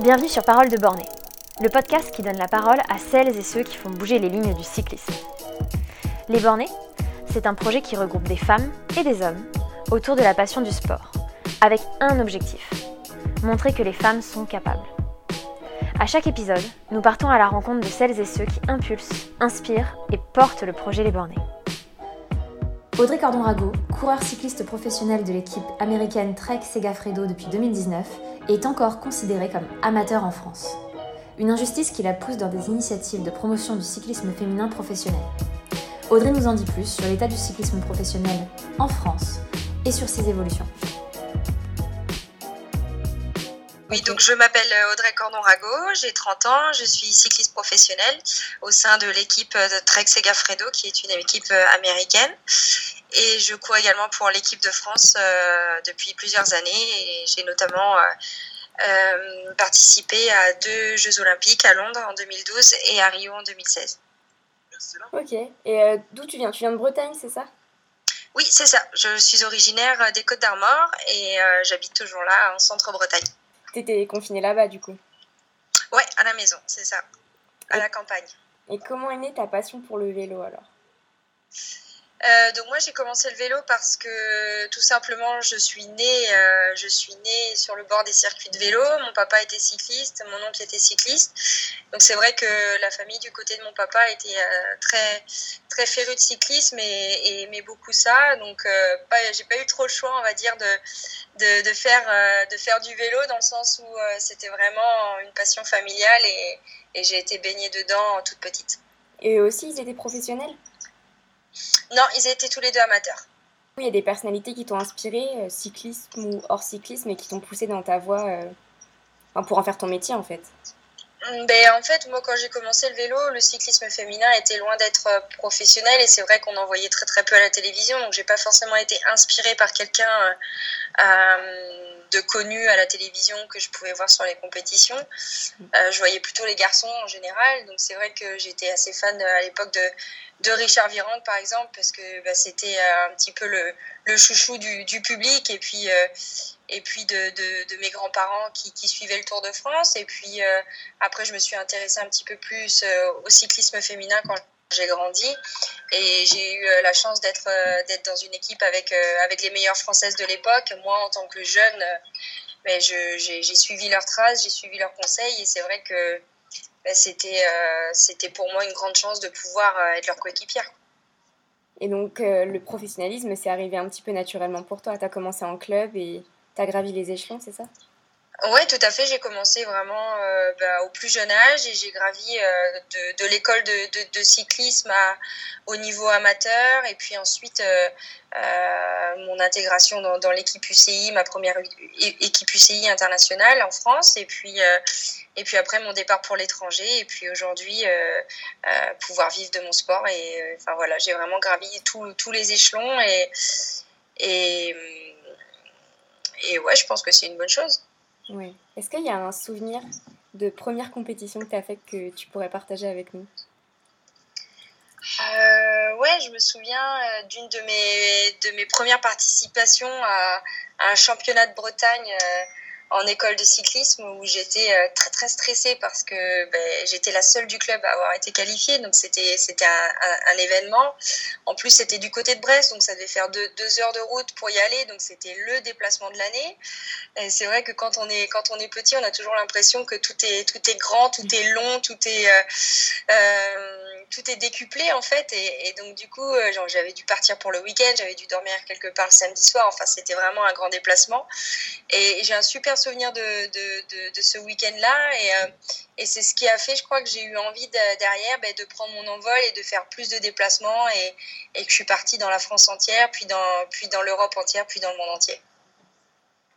Bienvenue sur Parole de Bornée, le podcast qui donne la parole à celles et ceux qui font bouger les lignes du cyclisme. Les Bornés, c'est un projet qui regroupe des femmes et des hommes autour de la passion du sport, avec un objectif, montrer que les femmes sont capables. À chaque épisode, nous partons à la rencontre de celles et ceux qui impulsent, inspirent et portent le projet Les Bornés. Audrey Cordon-Rago, coureur cycliste professionnel de l'équipe américaine Trek Segafredo depuis 2019, est encore considérée comme amateur en France. Une injustice qui la pousse dans des initiatives de promotion du cyclisme féminin professionnel. Audrey nous en dit plus sur l'état du cyclisme professionnel en France et sur ses évolutions. Oui, donc je m'appelle euh, Audrey Cordon-Rago, j'ai 30 ans, je suis cycliste professionnelle au sein de l'équipe de Trek Segafredo, qui est une équipe euh, américaine. Et je cours également pour l'équipe de France euh, depuis plusieurs années et j'ai notamment participé à deux Jeux Olympiques à Londres en 2012 et à Rio en 2016. Ok, et d'où tu viens? Tu viens de Bretagne, c'est ça? Oui, c'est ça. Je suis originaire des Côtes d'Armor et j'habite toujours là en centre-Bretagne. T'étais confinée là-bas, du coup Ouais, à la maison, c'est ça. À la campagne. Et comment est née ta passion pour le vélo alors? Euh, donc moi j'ai commencé le vélo parce que tout simplement je suis née, euh, je suis née sur le bord des circuits de vélo. Mon papa était cycliste, mon oncle était cycliste. Donc c'est vrai que la famille du côté de mon papa était euh, très très féru de cyclisme et, aimait beaucoup ça. Donc pas, j'ai pas eu trop le choix on va dire de de, faire de faire du vélo dans le sens où c'était vraiment une passion familiale et, et j'ai été baignée dedans toute petite. Et aussi ils étaient professionnels? Non, ils étaient tous les deux amateurs. Il y a des personnalités qui t'ont inspiré, euh, cyclisme ou hors cyclisme, et qui t'ont poussé dans ta voie euh, pour en faire ton métier en fait? Mm, ben, en fait, moi, quand j'ai commencé le vélo, le cyclisme féminin était loin d'être euh, professionnel et c'est vrai qu'on en voyait très très peu à la télévision. Donc, j'ai pas forcément été inspirée par quelqu'un de connu à la télévision que je pouvais voir sur les compétitions. je voyais plutôt les garçons en général. Donc, c'est vrai que j'étais assez fan à l'époque de de Richard Virand par exemple parce que bah, c'était euh, un petit peu le, le chouchou du, du, public et puis euh, et puis de, de, de mes grands-parents qui, qui, suivaient le Tour de France et puis euh, après je me suis intéressée un petit peu plus au cyclisme féminin quand j'ai grandi et j'ai eu la chance d'être d'être dans une équipe avec avec les meilleures françaises de l'époque moi en tant que jeune mais j'ai suivi leurs traces j'ai suivi leurs conseils et c'est vrai que bah, c'était euh, c'était pour moi une grande chance de pouvoir euh, être leur coéquipière. Et donc euh, le professionnalisme, c'est arrivé un petit peu naturellement pour toi. Tu as commencé en club et tu as gravi les échelons, c'est ça? Oui, tout à fait. J'ai commencé vraiment bah, au plus jeune âge et j'ai gravi de, de l'école de, de, de, cyclisme à, au niveau amateur et puis ensuite mon intégration dans, dans l'équipe UCI, ma première équipe UCI internationale en France et puis et puis après, mon départ pour l'étranger. Et puis aujourd'hui, euh, euh, pouvoir vivre de mon sport. Et euh, enfin voilà, j'ai vraiment gravi tous les échelons. Et, et, et ouais, je pense que c'est une bonne chose. Oui. Est-ce qu'il y a un souvenir de première compétition que tu as fait que tu pourrais partager avec nous? Ouais, je me souviens d'une de mes, de mes premières participations à, un championnat de Bretagne en école de cyclisme où j'étais euh, très très stressée parce que ben, j'étais la seule du club à avoir été qualifiée. Donc c'était un, événement. En plus c'était du côté de Brest donc ça devait faire deux, heures de route pour y aller. Donc c'était le déplacement de l'année. C'est vrai que quand on est quand on est petit on a toujours l'impression que tout est tout est grand tout est long tout est euh, euh tout est décuplé en fait. Et, et donc du coup j'avais dû partir pour le week-end. J'avais dû dormir quelque part le samedi soir. Enfin c'était vraiment un grand déplacement. Et j'ai un super souvenir de, ce week-end-là. Et, euh, et c'est ce qui a fait, je crois, que j'ai eu envie derrière ben, de prendre mon envol et de faire plus de déplacements. Et, que je suis partie dans la France entière, puis dans l'Europe entière, puis dans le monde entier.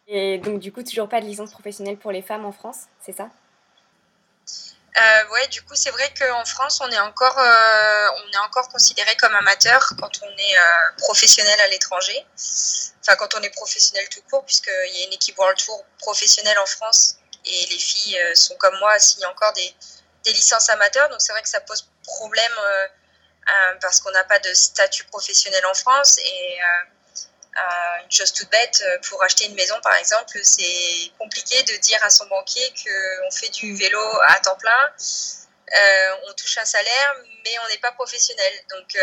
Et donc, du coup, toujours pas de licence professionnelle pour les femmes en France, c'est ça? Euh, ouais, du coup, c'est vrai qu'en France, on est encore, euh, on est encore considéré comme amateur quand on est euh, professionnel à l'étranger. Enfin, quand on est professionnel tout court, puisqu'il y a une équipe World Tour professionnelle en France et les filles euh, sont comme moi, signent encore des, des licences amateurs. Donc, c'est vrai que ça pose problème parce qu'on n'a pas de statut professionnel en France. Et, une chose toute bête, pour acheter une maison par exemple, c'est compliqué de dire à son banquier qu'on fait du vélo à temps plein, on touche un salaire, mais on n'est pas professionnel. Donc,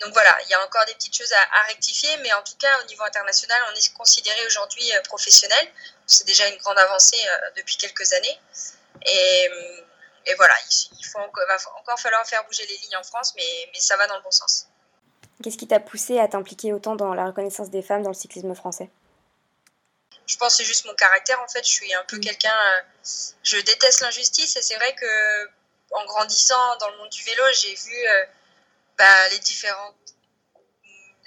donc voilà, il y a encore des petites choses à, rectifier, mais en tout cas, au niveau international, on est considéré aujourd'hui euh, professionnel. C'est déjà une grande avancée euh, depuis quelques années. Et, voilà, il, faut encore, va encore falloir faire bouger les lignes en France, mais ça va dans le bon sens. Qu'est-ce qui t'a poussé à t'impliquer autant dans la reconnaissance des femmes dans le cyclisme français? Je pense que c'est juste mon caractère en fait. Je suis un peu mm. quelqu'un. Euh, je déteste l'injustice et c'est vrai que en grandissant dans le monde du vélo, j'ai vu bah, les, différentes,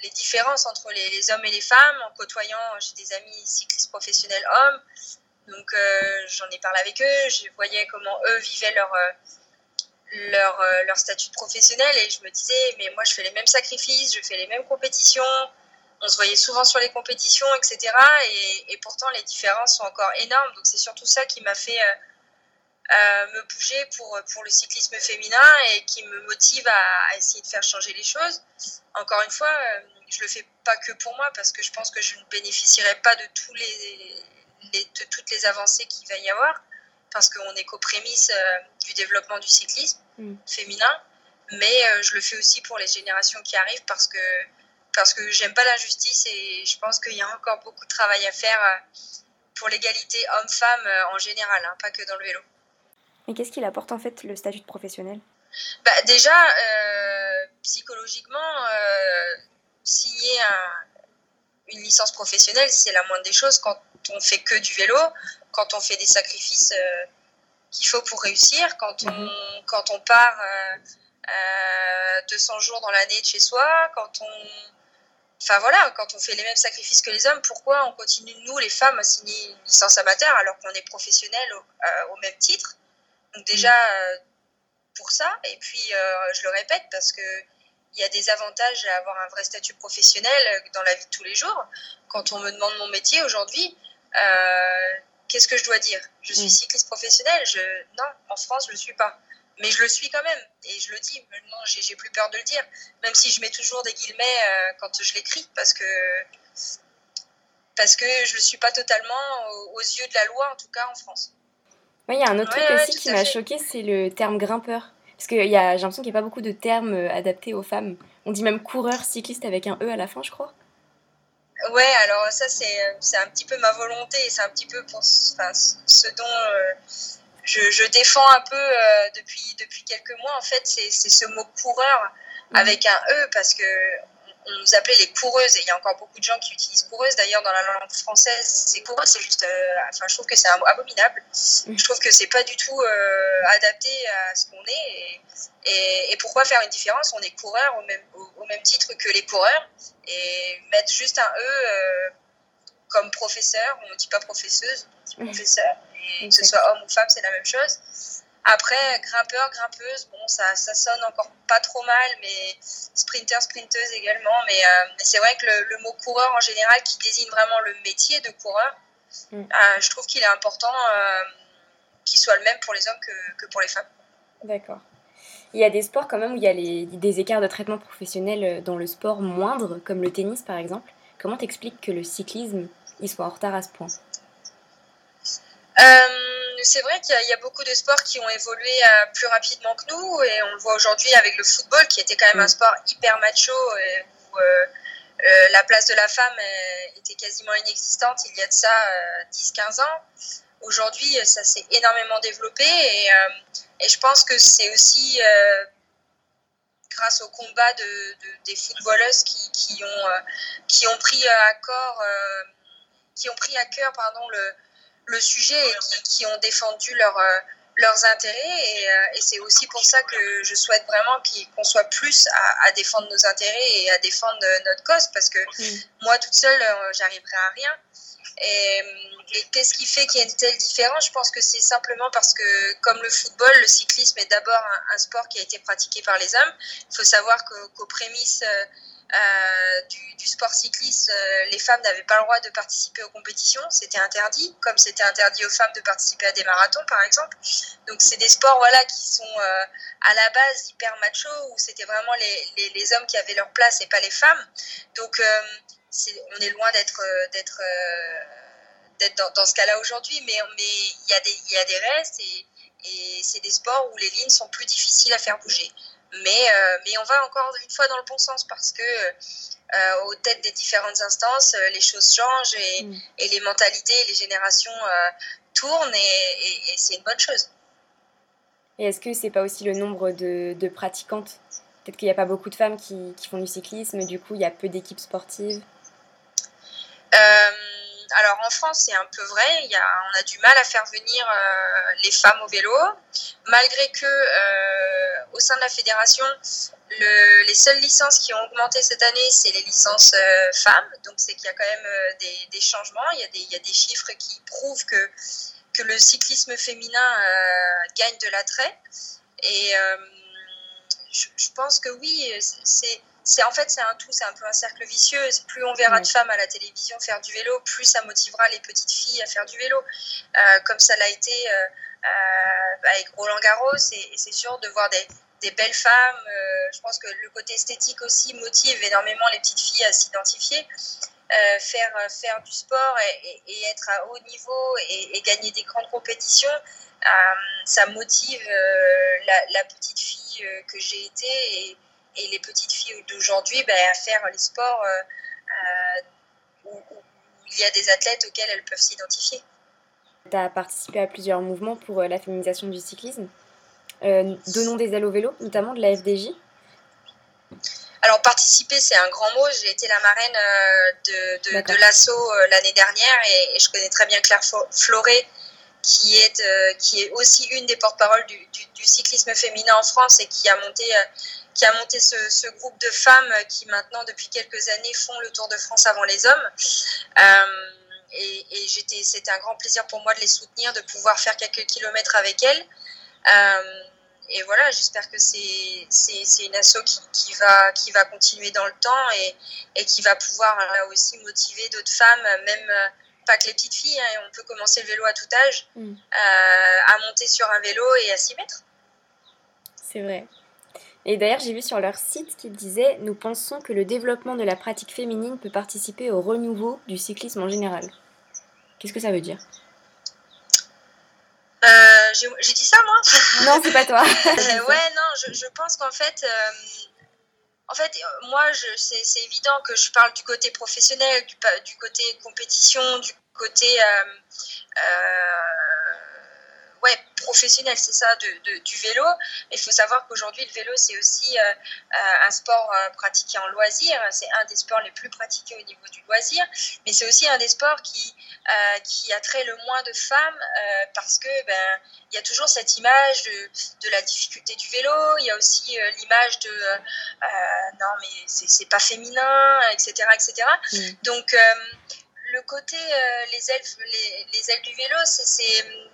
les différences entre les, hommes et les femmes. En côtoyant, j'ai des amis cyclistes professionnels hommes, donc euh, j'en ai parlé avec eux, je voyais comment eux vivaient leur, euh, leur, euh, leur statut professionnel et je me disais, mais moi je fais les mêmes sacrifices, je fais les mêmes compétitions, on se voyait souvent sur les compétitions, etc. Et, pourtant les différences sont encore énormes, donc c'est surtout ça qui m'a fait me bouger pour, pour le cyclisme féminin et qui me motive à, essayer de faire changer les choses. Encore une fois, euh, je le fais pas que pour moi parce que je pense que je ne bénéficierai pas de, tous les, de toutes les avancées qu'il va y avoir parce qu'on est qu'aux prémices euh, du développement du cyclisme mm. féminin. Mais euh, je le fais aussi pour les générations qui arrivent parce que, parce que j'aime pas l'injustice et je pense qu'il y a encore beaucoup de travail à faire pour l'égalité homme-femme en général, hein, pas que dans le vélo. Mais qu'est-ce qu'il apporte en fait le statut de professionnel? Bah, Déjà, euh, psychologiquement, euh, signer une licence professionnelle, c'est la moindre des choses quand on fait que du vélo, quand on fait des sacrifices euh, qu'il faut pour réussir, quand on, mhm. quand on part 200 jours dans l'année de chez soi, quand on... Enfin voilà, quand on fait les mêmes sacrifices que les hommes, pourquoi on continue, nous les femmes, à signer une licence amateur alors qu'on est professionnel au même titre? Donc déjà euh, pour ça, et puis euh, je le répète parce que il y a des avantages à avoir un vrai statut professionnel dans la vie de tous les jours. Quand on me demande mon métier aujourd'hui, euh, qu'est-ce que je dois dire? Je suis cycliste professionnel je... Non, en France, je ne le suis pas. Mais je le suis quand même. Et je le dis. Maintenant, j'ai plus peur de le dire. Même si je mets toujours des guillemets quand je l'écris. Parce que, parce que je ne le suis pas totalement aux yeux de la loi, en tout cas en France. Oui, il y a un autre truc aussi qui m'a choqué, c'est le terme grimpeur. Parce que y a, j'ai l'impression qu'il n'y a pas beaucoup de termes euh, adaptés aux femmes. On dit même coureur cycliste avec un E à la fin, je crois. Ouais, alors ça, c'est, c'est un petit peu ma volonté. C'est un petit peu pour ce dont euh, je, je, défends un peu euh, depuis, depuis quelques mois. En fait, c'est, c'est ce mot coureur mmh. avec un E parce que on nous appelait les coureuses, et il y a encore beaucoup de gens qui utilisent coureuse. D'ailleurs, dans la langue française, c'est coureuse, c'est juste. Euh, enfin, je trouve que c'est abominable. Mm. Je trouve que c'est pas du tout euh, adapté à ce qu'on est. Et, et, pourquoi faire une différence? On est coureur au même, au, même titre que les coureurs. Et mettre juste un E euh, comme professeur, on ne dit pas professeuse, on dit mm. professeur. Et que ce soit homme ou femme, c'est la même chose. Après, grimpeur, grimpeuse, bon, ça, ça sonne encore pas trop mal, mais sprinter, sprinteuse également. Mais, euh, c'est vrai que le, mot coureur en général, qui désigne vraiment le métier de coureur, mm. euh, je trouve qu'il est important euh, qu'il soit le même pour les hommes que, que pour les femmes. D'accord. Il y a des sports quand même où il y a les, des écarts de traitement professionnel dans le sport moindre, comme le tennis par exemple. Comment t'expliques que le cyclisme il soit en retard à ce point? C'est vrai qu'il y, a beaucoup de sports qui ont évolué euh, plus rapidement que nous et on le voit aujourd'hui avec le football qui était quand même un mm. sport hyper macho et où euh, euh, la place de la femme était quasiment inexistante il y a de ça 10-15 ans. Aujourd'hui, ça s'est énormément développé et, et, je pense que c'est aussi grâce au combat de, des footballeuses qui, qui, ont, qui ont pris à corps, qui ont pris à cœur pardon, le, le sujet et qui, ont défendu leur, euh, leurs intérêts. Et, euh, et c'est aussi pour ça que je souhaite vraiment qu'on soit plus à, à, défendre nos intérêts et à défendre notre cause, parce que moi, toute seule, euh, j'arriverai à rien. Et, et qu'est-ce qui fait qu'il y a une telle différence? Je pense que c'est simplement parce que, comme le football, le cyclisme est d'abord un, sport qui a été pratiqué par les hommes. Il faut savoir qu'aux prémices euh, du, sport cycliste, euh, les femmes n'avaient pas le droit de participer aux compétitions, c'était interdit, comme c'était interdit aux femmes de participer à des marathons par exemple. Donc c'est des sports voilà qui sont euh, à la base hyper macho où c'était vraiment les, les, hommes qui avaient leur place et pas les femmes. Donc on est loin d'être dans, ce cas-là aujourd'hui, mais mais il y a des y a des restes et, et c'est des sports où les lignes sont plus difficiles à faire bouger. Mais, mais on va encore une fois dans le bon sens parce que euh, aux têtes des différentes instances, les choses changent et, mm. et, les mentalités, les générations tournent et, et c'est une bonne chose. Et est-ce que c'est pas aussi le nombre de, de pratiquantes? Peut-être qu'il n'y a pas beaucoup de femmes qui, qui, font du cyclisme, du coup il y a peu d'équipes sportives. Euh, alors en France c'est un peu vrai, on a du mal à faire venir euh, les femmes au vélo, malgré que euh, au sein de la fédération, le, les seules licences qui ont augmenté cette année c'est les licences femmes, donc c'est qu'il y a quand même des, changements, il y, a des, chiffres qui prouvent que que le cyclisme féminin euh, gagne de l'attrait. Et euh, je, pense que oui, c'est c'est en fait c'est un tout, c'est un peu un cercle vicieux. Plus on verra de femmes à la télévision faire du vélo, plus ça motivera les petites filles à faire du vélo, euh, comme ça l'a été avec Roland Garros. Et, c'est sûr de voir des, des belles femmes. je pense que le côté esthétique aussi motive énormément les petites filles à s'identifier. Euh, faire, euh, faire du sport et, être à haut niveau et, gagner des grandes compétitions, euh, ça motive la, petite fille que j'ai été et, les petites filles d'aujourd'hui ben, à faire les sports où, il y a des athlètes auxquels elles peuvent s'identifier. Tu as participé à plusieurs mouvements pour la féminisation du cyclisme. donnons des ailes au vélo, notamment de la FDJ. Alors participer, c'est un grand mot. J'ai été la marraine euh, de, de, l'assaut euh, l'année dernière et, je connais très bien Claire Floré, qui est, euh, qui est aussi une des porte-paroles du, cyclisme féminin en France et qui a monté, qui a monté ce, groupe de femmes qui maintenant, depuis quelques années, font le Tour de France avant les hommes. et, et c'était un grand plaisir pour moi de les soutenir, de pouvoir faire quelques kilomètres avec elles et voilà, j'espère que c'est une asso qui, qui, va, qui va continuer dans le temps et, et qui va pouvoir là aussi motiver d'autres femmes, même euh, pas que les petites filles, hein, on peut commencer le vélo à tout âge, mm. euh, à monter sur un vélo et à s'y mettre. C'est vrai. Et d'ailleurs, j'ai vu sur leur site qu'ils disaient Nous pensons que le développement de la pratique féminine peut participer au renouveau du cyclisme en général. Qu'est-ce que ça veut dire? Euh, j'ai dit ça, moi? Non, c'est pas toi. Euh, ouais, non, je, je pense qu'en fait, euh, en fait, moi, c'est évident que je parle du côté professionnel, du, du côté compétition, du côté professionnel, c'est ça, de, du vélo. Il faut savoir qu'aujourd'hui, le vélo, c'est aussi euh, euh, un sport euh, pratiqué en loisir. C'est un des sports les plus pratiqués au niveau du loisir. Mais c'est aussi un des sports qui, qui attrait le moins de femmes parce que ben, il y a toujours cette image de, de, la difficulté du vélo. Il y a aussi l'image de non, mais c'est pas féminin, etc. etc. Mm. Donc, le côté euh, les, ailes, les, ailes du vélo,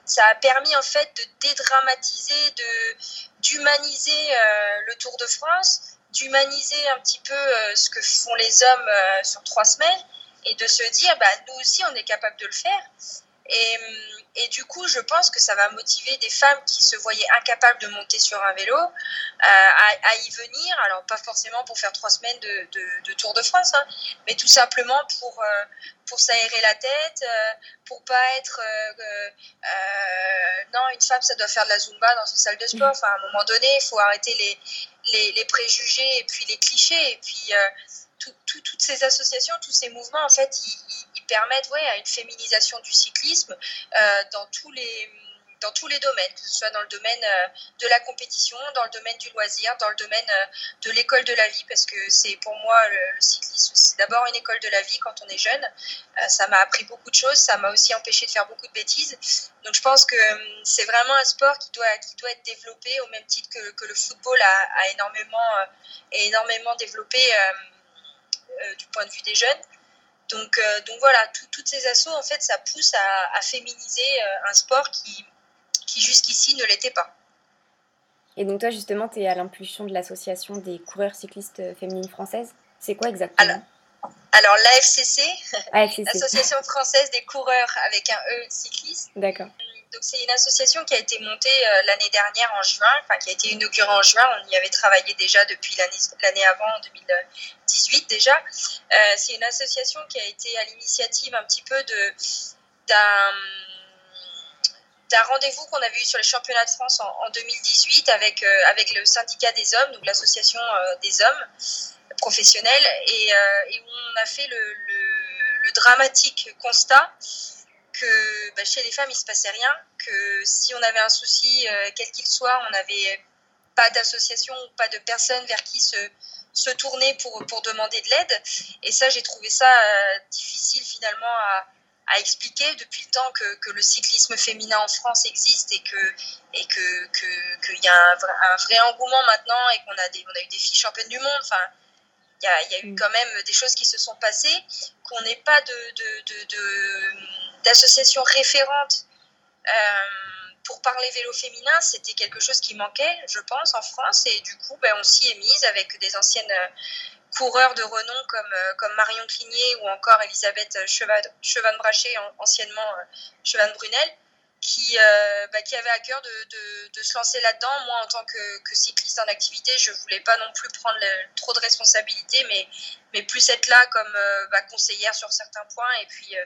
ça a permis en fait de dédramatiser, de, d'humaniser euh, le Tour de France, d'humaniser un petit peu euh, ce que font les hommes sur trois semaines et de se dire, bah, nous aussi, on est capable de le faire. Et, et, du coup, je pense que ça va motiver des femmes qui se voyaient incapables de monter sur un vélo euh, à, y venir. Alors, pas forcément pour faire trois semaines de, de, Tour de France, hein, mais tout simplement pour, euh, pour s'aérer la tête, euh, pour pas être. non, une femme, ça doit faire de la zumba dans une salle de sport. Enfin, à un moment donné, il faut arrêter les, les, les, préjugés et puis les clichés. Et puis, toutes ces associations, tous ces mouvements, en fait, ils permettre ouais, à une féminisation du cyclisme euh, dans tous les dans tous les domaines, que ce soit dans le domaine euh, de la compétition, dans le domaine du loisir, dans le domaine euh, de l'école de la vie, parce que c'est pour moi le, cyclisme, c'est d'abord une école de la vie quand on est jeune. ça m'a appris beaucoup de choses, ça m'a aussi empêché de faire beaucoup de bêtises. Donc je pense que c'est vraiment un sport qui doit, qui doit être développé au même titre que, que le football a, a énormément, énormément développé du point de vue des jeunes. Donc, euh, donc voilà, toutes ces assauts, en fait, ça pousse à, féminiser euh, un sport qui, qui jusqu'ici ne l'était pas. Et donc toi, justement, tu es à l'impulsion de l'association des coureurs cyclistes féminines françaises. C'est quoi exactement Alors, l'AFCC, l'Association française des coureurs avec un E cycliste. D'accord. Donc c'est une association qui a été montée l'année dernière en juin, enfin qui a été inaugurée en juin. On y avait travaillé déjà depuis l'année avant, en 2018 déjà. c'est une association qui a été à l'initiative un petit peu d'un rendez-vous qu'on avait eu sur les championnats de France en, 2018 avec, euh, avec le syndicat des hommes, donc l'association euh, des hommes professionnels, et, euh, où on a fait le, dramatique constat que bah, chez les femmes, il ne se passait rien, que si on avait un souci, quel qu'il soit, on n'avait pas d'association ou pas de personne vers qui se, se tourner pour, pour demander de l'aide. Et ça, j'ai trouvé ça difficile finalement à à expliquer depuis le temps que, que, le cyclisme féminin en France existe et que et que qu'il y a un, un, vrai engouement maintenant et qu'on a des on a eu des filles championnes du monde. Enfin, il y a, y a, eu mm. quand même des choses qui se sont passées, qu'on n'ait pas de, référente euh, pour parler vélo féminin, c'était quelque chose qui manquait, je pense, en France. Et du coup, ben, on s'y est mise avec des anciennes coureurs de renom comme, euh, comme Marion Cligné ou encore Elisabeth Chevan-Brachet, anciennement euh, Chevan-Brunel, qui, euh, bah, qui avait à cœur de, de, se lancer là-dedans. Moi, en tant que, cycliste en activité, je voulais pas non plus prendre trop de responsabilités, mais, mais plus être là comme bah, conseillère sur certains points. Et puis,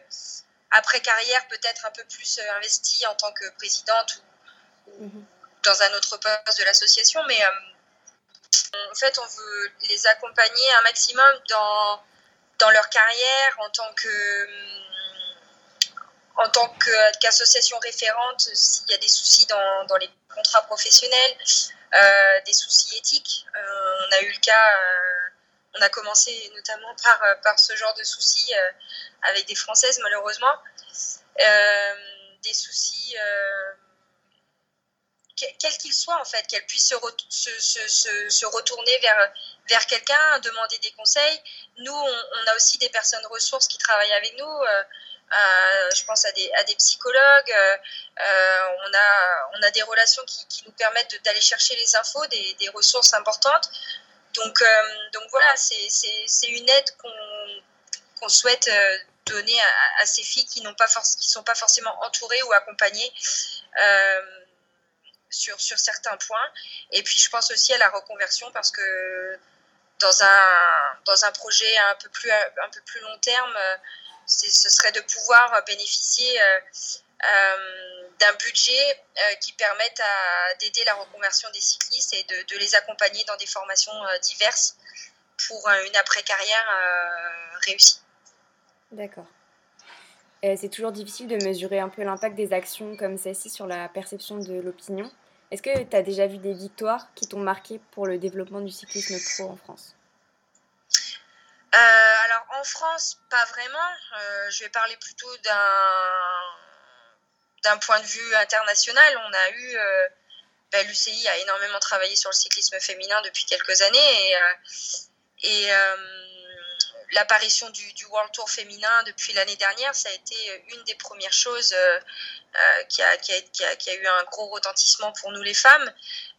après carrière, peut-être un peu plus investie en tant que présidente ou, ou dans un autre poste de l'association. Mais en fait, on veut les accompagner un maximum dans, dans leur carrière en tant que en tant qu'association référente s'il y a des soucis dans, dans les contrats professionnels, euh, des soucis éthiques. Euh, on a eu le cas, euh, on a commencé notamment par, par ce genre de soucis avec des Françaises malheureusement. des soucis quel qu'il soit en fait, qu'elle puisse se, se, se, retourner vers, vers quelqu'un, demander des conseils. Nous, on, a aussi des personnes ressources qui travaillent avec nous. Euh, euh, je pense à des, à des psychologues. Euh, on, a, on a des relations qui, qui nous permettent d'aller chercher les infos, des, des, ressources importantes. Donc, donc voilà, c'est une aide qu'on souhaite donner à, ces filles qui n'ont pas qui sont pas forcément entourées ou accompagnées. Euh, sur, sur certains points. Et puis, je pense aussi à la reconversion parce que dans un, dans un projet un peu plus, un peu plus long terme, ce serait de pouvoir bénéficier euh, euh, d'un budget euh, qui permette d'aider la reconversion des cyclistes et de, de, les accompagner dans des formations diverses pour une après-carrière réussie. D'accord. C'est toujours difficile de mesurer un peu l'impact des actions comme celle-ci sur la perception de l'opinion. Est-ce que tu as déjà vu des victoires qui t'ont marqué pour le développement du cyclisme pro en France? Euh, alors en France, pas vraiment. Euh, je vais parler plutôt d'un point de vue international. On a eu euh, ben, l'UCI a énormément travaillé sur le cyclisme féminin depuis quelques années et, et l'apparition du, World Tour féminin depuis l'année dernière, ça a été une des premières choses euh, euh, qui, a, eu un gros retentissement pour nous les femmes,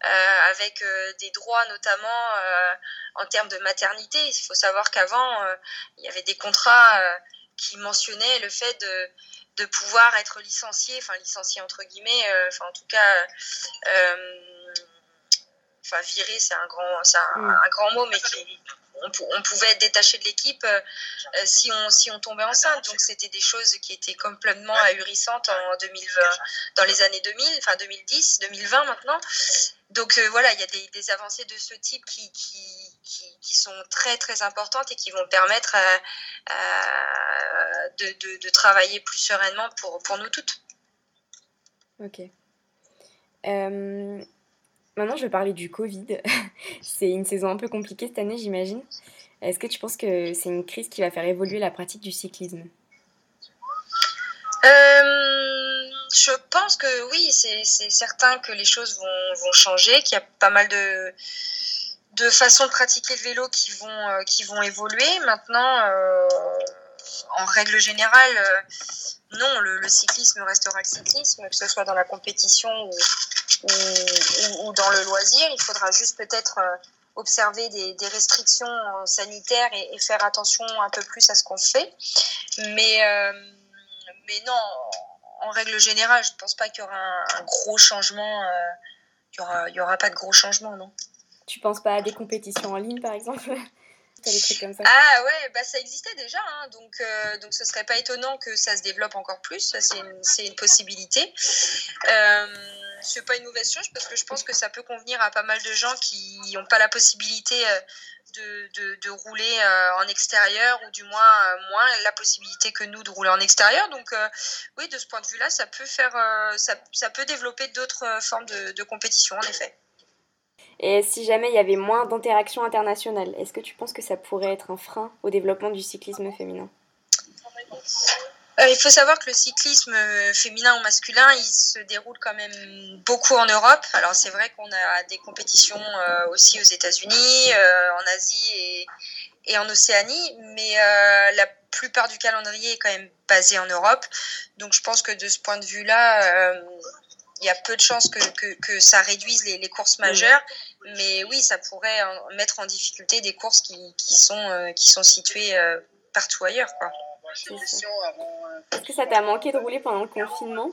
euh, avec euh, des droits notamment euh, en termes de maternité. Il faut savoir qu'avant, euh, il y avait des contrats qui mentionnaient le fait de, de pouvoir être licencié, enfin licencié entre guillemets, enfin en tout cas enfin viré c'est un grand un, mm. un, grand mot mais qui on, pouvait être détaché de l'équipe euh, euh, si, on, si on tombait enceinte. Donc c'était des choses qui étaient complètement ahurissantes en 2020, dans les années 2000, enfin 2010, 2020 maintenant. Donc euh, voilà, il y a des, avancées de ce type qui, sont très très importantes et qui vont permettre de, de, de, travailler plus sereinement pour, pour nous toutes. Ok. Euh, Maintenant, je vais parler du Covid. c'est une saison un peu compliquée cette année, j'imagine. Est-ce que tu penses que c'est une crise qui va faire évoluer la pratique du cyclisme? Euh, Je pense que oui, c'est certain que les choses vont, changer, qu'il y a pas mal de, façons de pratiquer le vélo qui vont, euh, qui vont évoluer. Maintenant, euh, en règle générale, non, le, cyclisme restera le cyclisme, que ce soit dans la compétition ou, dans le loisir. Il faudra juste peut-être observer des, restrictions sanitaires et, et, faire attention un peu plus à ce qu'on fait. Mais, mais non, en règle générale, je ne pense pas qu'il y aura un, gros changement. il n'y aura, aura pas de gros changement, non. Tu penses pas à des compétitions en ligne, par exemple? Ah ouais, bah ça existait déjà, hein, donc, euh, donc ce serait pas étonnant que ça se développe encore plus, c'est une, une, possibilité. Euh, c'est pas une mauvaise chose parce que je pense que ça peut convenir à pas mal de gens qui n'ont pas la possibilité euh, de, de, rouler euh, en extérieur ou du moins moins la possibilité que nous de rouler en extérieur. Donc oui, de ce point de vue-là, ça peut faire, ça, ça peut développer d'autres formes de compétition en effet. Et si jamais il y avait moins d'interactions internationales, est-ce que tu penses que ça pourrait être un frein au développement du cyclisme féminin? Euh, il faut savoir que le cyclisme féminin ou masculin, il se déroule quand même beaucoup en Europe. Alors c'est vrai qu'on a des compétitions euh, aussi aux États-Unis, euh, en Asie et, en Océanie, mais la plupart du calendrier est quand même basé en Europe. Donc je pense que de ce point de vue-là, il y a peu de chances que, que, que ça réduise les, les, courses majeures. Mais oui, ça pourrait mettre en difficulté des courses qui, qui sont, euh, qui sont situées euh, partout ailleurs. Quoi. Est-ce que ça t'a manqué de rouler pendant le confinement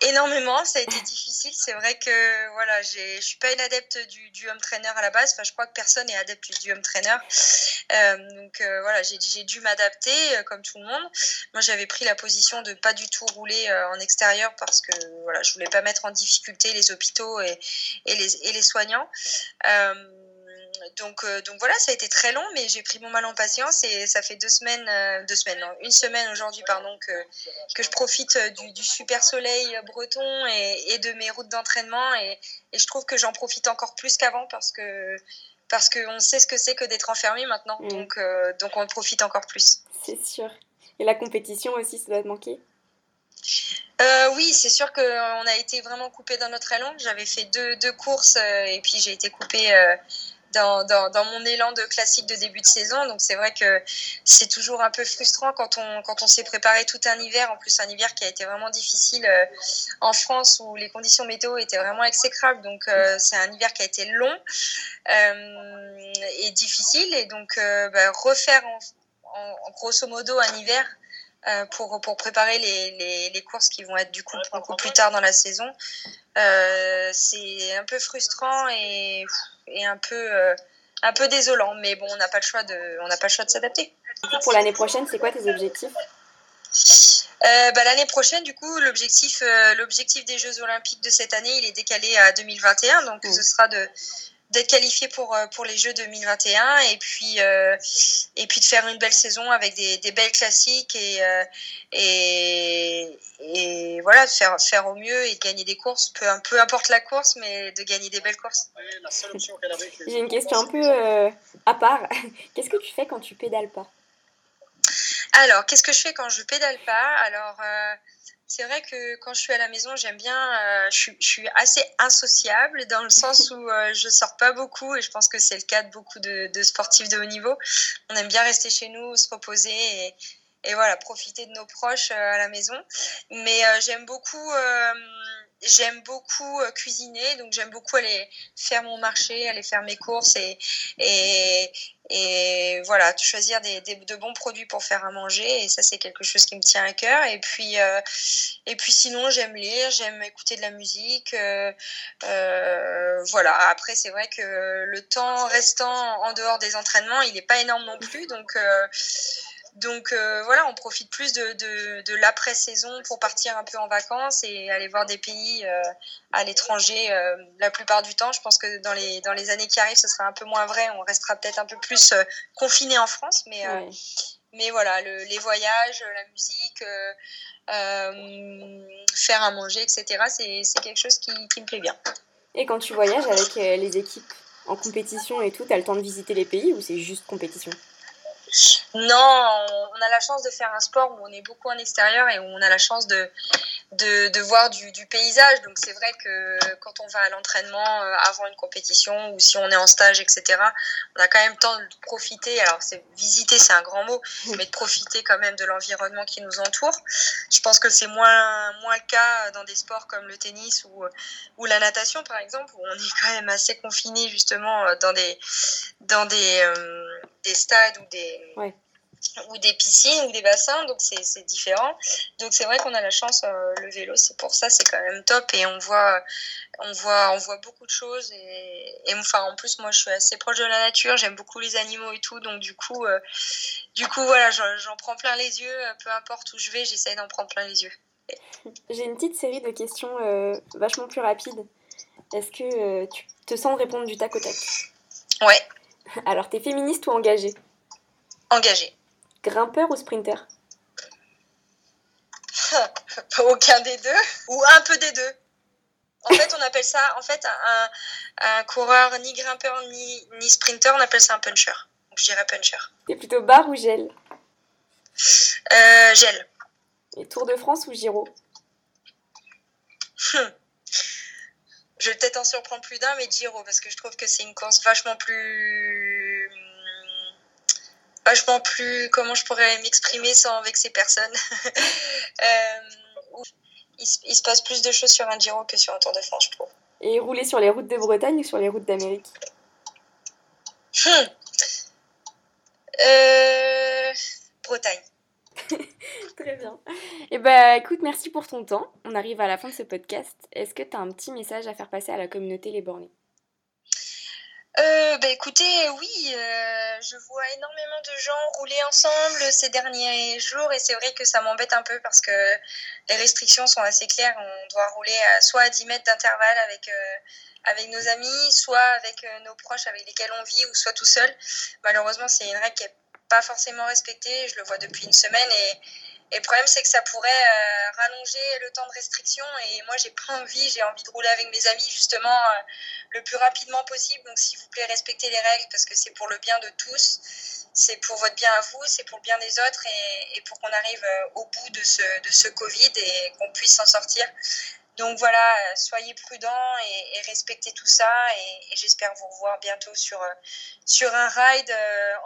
Énormément, ça a été difficile. C'est vrai que voilà, je suis pas une adepte du, du, home trainer à la base. Enfin, je crois que personne n'est adepte du home trainer. Euh, donc euh, voilà, j'ai dû m'adapter euh, comme tout le monde. Moi, j'avais pris la position de pas du tout rouler en extérieur parce que voilà, je voulais pas mettre en difficulté les hôpitaux et, et, les, et les soignants donc, euh, donc voilà, ça a été très long, mais j'ai pris mon mal en patience et ça fait deux semaines, euh, deux semaines, non, une semaine aujourd'hui, pardon, que, que je profite euh, du, du super soleil breton et, et, de mes routes d'entraînement et, et, je trouve que j'en profite encore plus qu'avant parce que parce qu'on sait ce que c'est que d'être enfermé maintenant, mm. donc, donc on profite encore plus. C'est sûr. Et la compétition aussi, ça doit te manquer? Euh, oui, c'est sûr qu'on a été vraiment coupé dans notre élan. J'avais fait deux, deux courses et puis j'ai été coupé euh, dans, dans, dans, mon élan de classique de début de saison. Donc c'est vrai que c'est toujours un peu frustrant quand on, quand on s'est préparé tout un hiver, en plus un hiver qui a été vraiment difficile euh, en France où les conditions météo étaient vraiment exécrables. Donc euh, c'est un hiver qui a été long euh, et difficile. Et donc bah, refaire en, en, grosso modo un hiver pour, pour préparer les, les, les, courses qui vont être du coup beaucoup plus tard dans la saison. C'est un peu frustrant et, et un peu euh, un peu désolant, mais bon, on n'a pas le choix de on n'a pas le choix de s'adapter. Pour l'année prochaine, c'est quoi tes objectifs? Euh, bah, l'année prochaine, du coup, l'objectif, euh, l'objectif des Jeux Olympiques de cette année, il est décalé à 2021. Donc, ce sera de, d'être qualifié pour, euh, pour les Jeux 2021 et puis, euh, et puis de faire une belle saison avec des, des belles classiques et, euh, et, et, voilà, de faire, faire au mieux et de gagner des courses, peu, peu importe la course, mais de gagner des belles courses. J'ai une question un peu à part. Qu'est-ce que tu fais quand tu pédales pas? Alors, qu'est-ce que je fais quand je pédale pas? Alors, c'est vrai que quand je suis à la maison, j'aime bien, euh, je, suis assez insociable dans le sens où euh, je sors pas beaucoup et je pense que c'est le cas de beaucoup de, de, sportifs de haut niveau. On aime bien rester chez nous, se reposer et, et voilà, profiter de nos proches euh, à la maison. Mais euh, j'aime beaucoup j'aime beaucoup euh, cuisiner, donc j'aime beaucoup aller faire mon marché, aller faire mes courses et, et, voilà, choisir des, des, de bons produits pour faire à manger. Et ça, c'est quelque chose qui me tient à cœur. Et puis, euh, et puis sinon, j'aime lire, j'aime écouter de la musique. Euh, voilà, après, c'est vrai que le temps restant en dehors des entraînements, il n'est pas énorme non plus. Donc, donc euh, voilà, on profite plus de, de, de l'après-saison pour partir un peu en vacances et aller voir des pays euh, à l'étranger euh, la plupart du temps. Je pense que dans les, dans les années qui arrivent, ce sera un peu moins vrai. On restera peut-être un peu plus confiné en France. Mais, mais voilà, le, les voyages, la musique, faire à manger, etc., c'est quelque chose qui, qui me plaît bien. Et quand tu voyages avec les équipes en compétition et tout, tu as le temps de visiter les pays ou c'est juste compétition? Non, on a la chance de faire un sport où on est beaucoup en extérieur et où on a la chance de, de, de voir du, du, paysage. Donc c'est vrai que quand on va à l'entraînement euh, avant une compétition ou si on est en stage, etc., on a quand même le temps de profiter. Alors c'est visiter, c'est un grand mot, mais de profiter quand même de l'environnement qui nous entoure. Je pense que c'est moins, moins le cas dans des sports comme le tennis ou, ou la natation, par exemple, où on est quand même assez confiné justement dans des, dans des, euh, des stades ou des, ouais. ou des piscines ou des bassins, donc c'est différent. Donc c'est vrai qu'on a la chance, euh, le vélo, c'est pour ça, c'est quand même top et on voit, on voit, on voit beaucoup de choses et, et, enfin en plus moi je suis assez proche de la nature, j'aime beaucoup les animaux et tout, donc du coup, euh, du coup voilà, j'en prends plein les yeux, peu importe où je vais, j'essaye d'en prendre plein les yeux. J'ai une petite série de questions euh, vachement plus rapides. Est-ce que tu te sens répondre du tac au tac? Ouais. Alors, t'es féministe ou engagée? Engagée. Grimpeur ou sprinter? Aucun des deux, ou un peu des deux. En fait, on appelle ça, en fait, un, un coureur ni grimpeur ni, ni, sprinter, on appelle ça un puncher. Donc, je dirais puncher. T'es plutôt bar ou gel? Euh, Gel. Et Tour de France ou Giro? Je vais peut-être en surprendre plus d'un, mais Giro, parce que je trouve que c'est une course vachement plus vachement plus comment je pourrais m'exprimer sans vexer personne. euh, il, il, se passe plus de choses sur un Giro que sur un Tour de France, je trouve. Et rouler sur les routes de Bretagne ou sur les routes d'Amérique? Hmm. euh... Bretagne. Très bien. Et eh bah écoute, merci pour ton temps. On arrive à la fin de ce podcast. Est-ce que tu as un petit message à faire passer à la communauté Les Bornés? Bah écoutez, oui, euh, je vois énormément de gens rouler ensemble ces derniers jours et c'est vrai que ça m'embête un peu parce que les restrictions sont assez claires. On doit rouler à, soit à 10 mètres d'intervalle avec, euh, avec nos amis, soit avec nos proches avec lesquels on vit ou soit tout seul. Malheureusement, c'est une règle qui n'est pas forcément respectée. Je le vois depuis une semaine et, et le problème, c'est que ça pourrait euh, rallonger le temps de restriction. Et moi, j'ai pas envie. J'ai envie de rouler avec mes amis, justement, euh, le plus rapidement possible. Donc, s'il vous plaît, respectez les règles parce que c'est pour le bien de tous. C'est pour votre bien à vous, c'est pour le bien des autres et, et pour qu'on arrive euh, au bout de ce, de ce Covid et qu'on puisse s'en sortir. Donc voilà, soyez prudents et, et respectez tout ça. Et, et j'espère vous revoir bientôt sur, sur un ride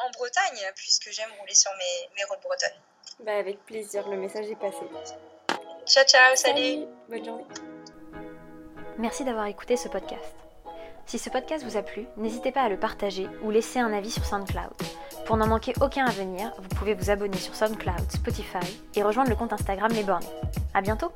en Bretagne, puisque j'aime rouler sur mes, mes routes bretonnes. Bah avec plaisir, le message est passé. Ciao ciao, salut. salut. Bonne journée. Merci d'avoir écouté ce podcast. Si ce podcast vous a plu, n'hésitez pas à le partager ou laisser un avis sur SoundCloud. Pour n'en manquer aucun à venir, vous pouvez vous abonner sur SoundCloud, Spotify et rejoindre le compte Instagram Les Bornés. À bientôt!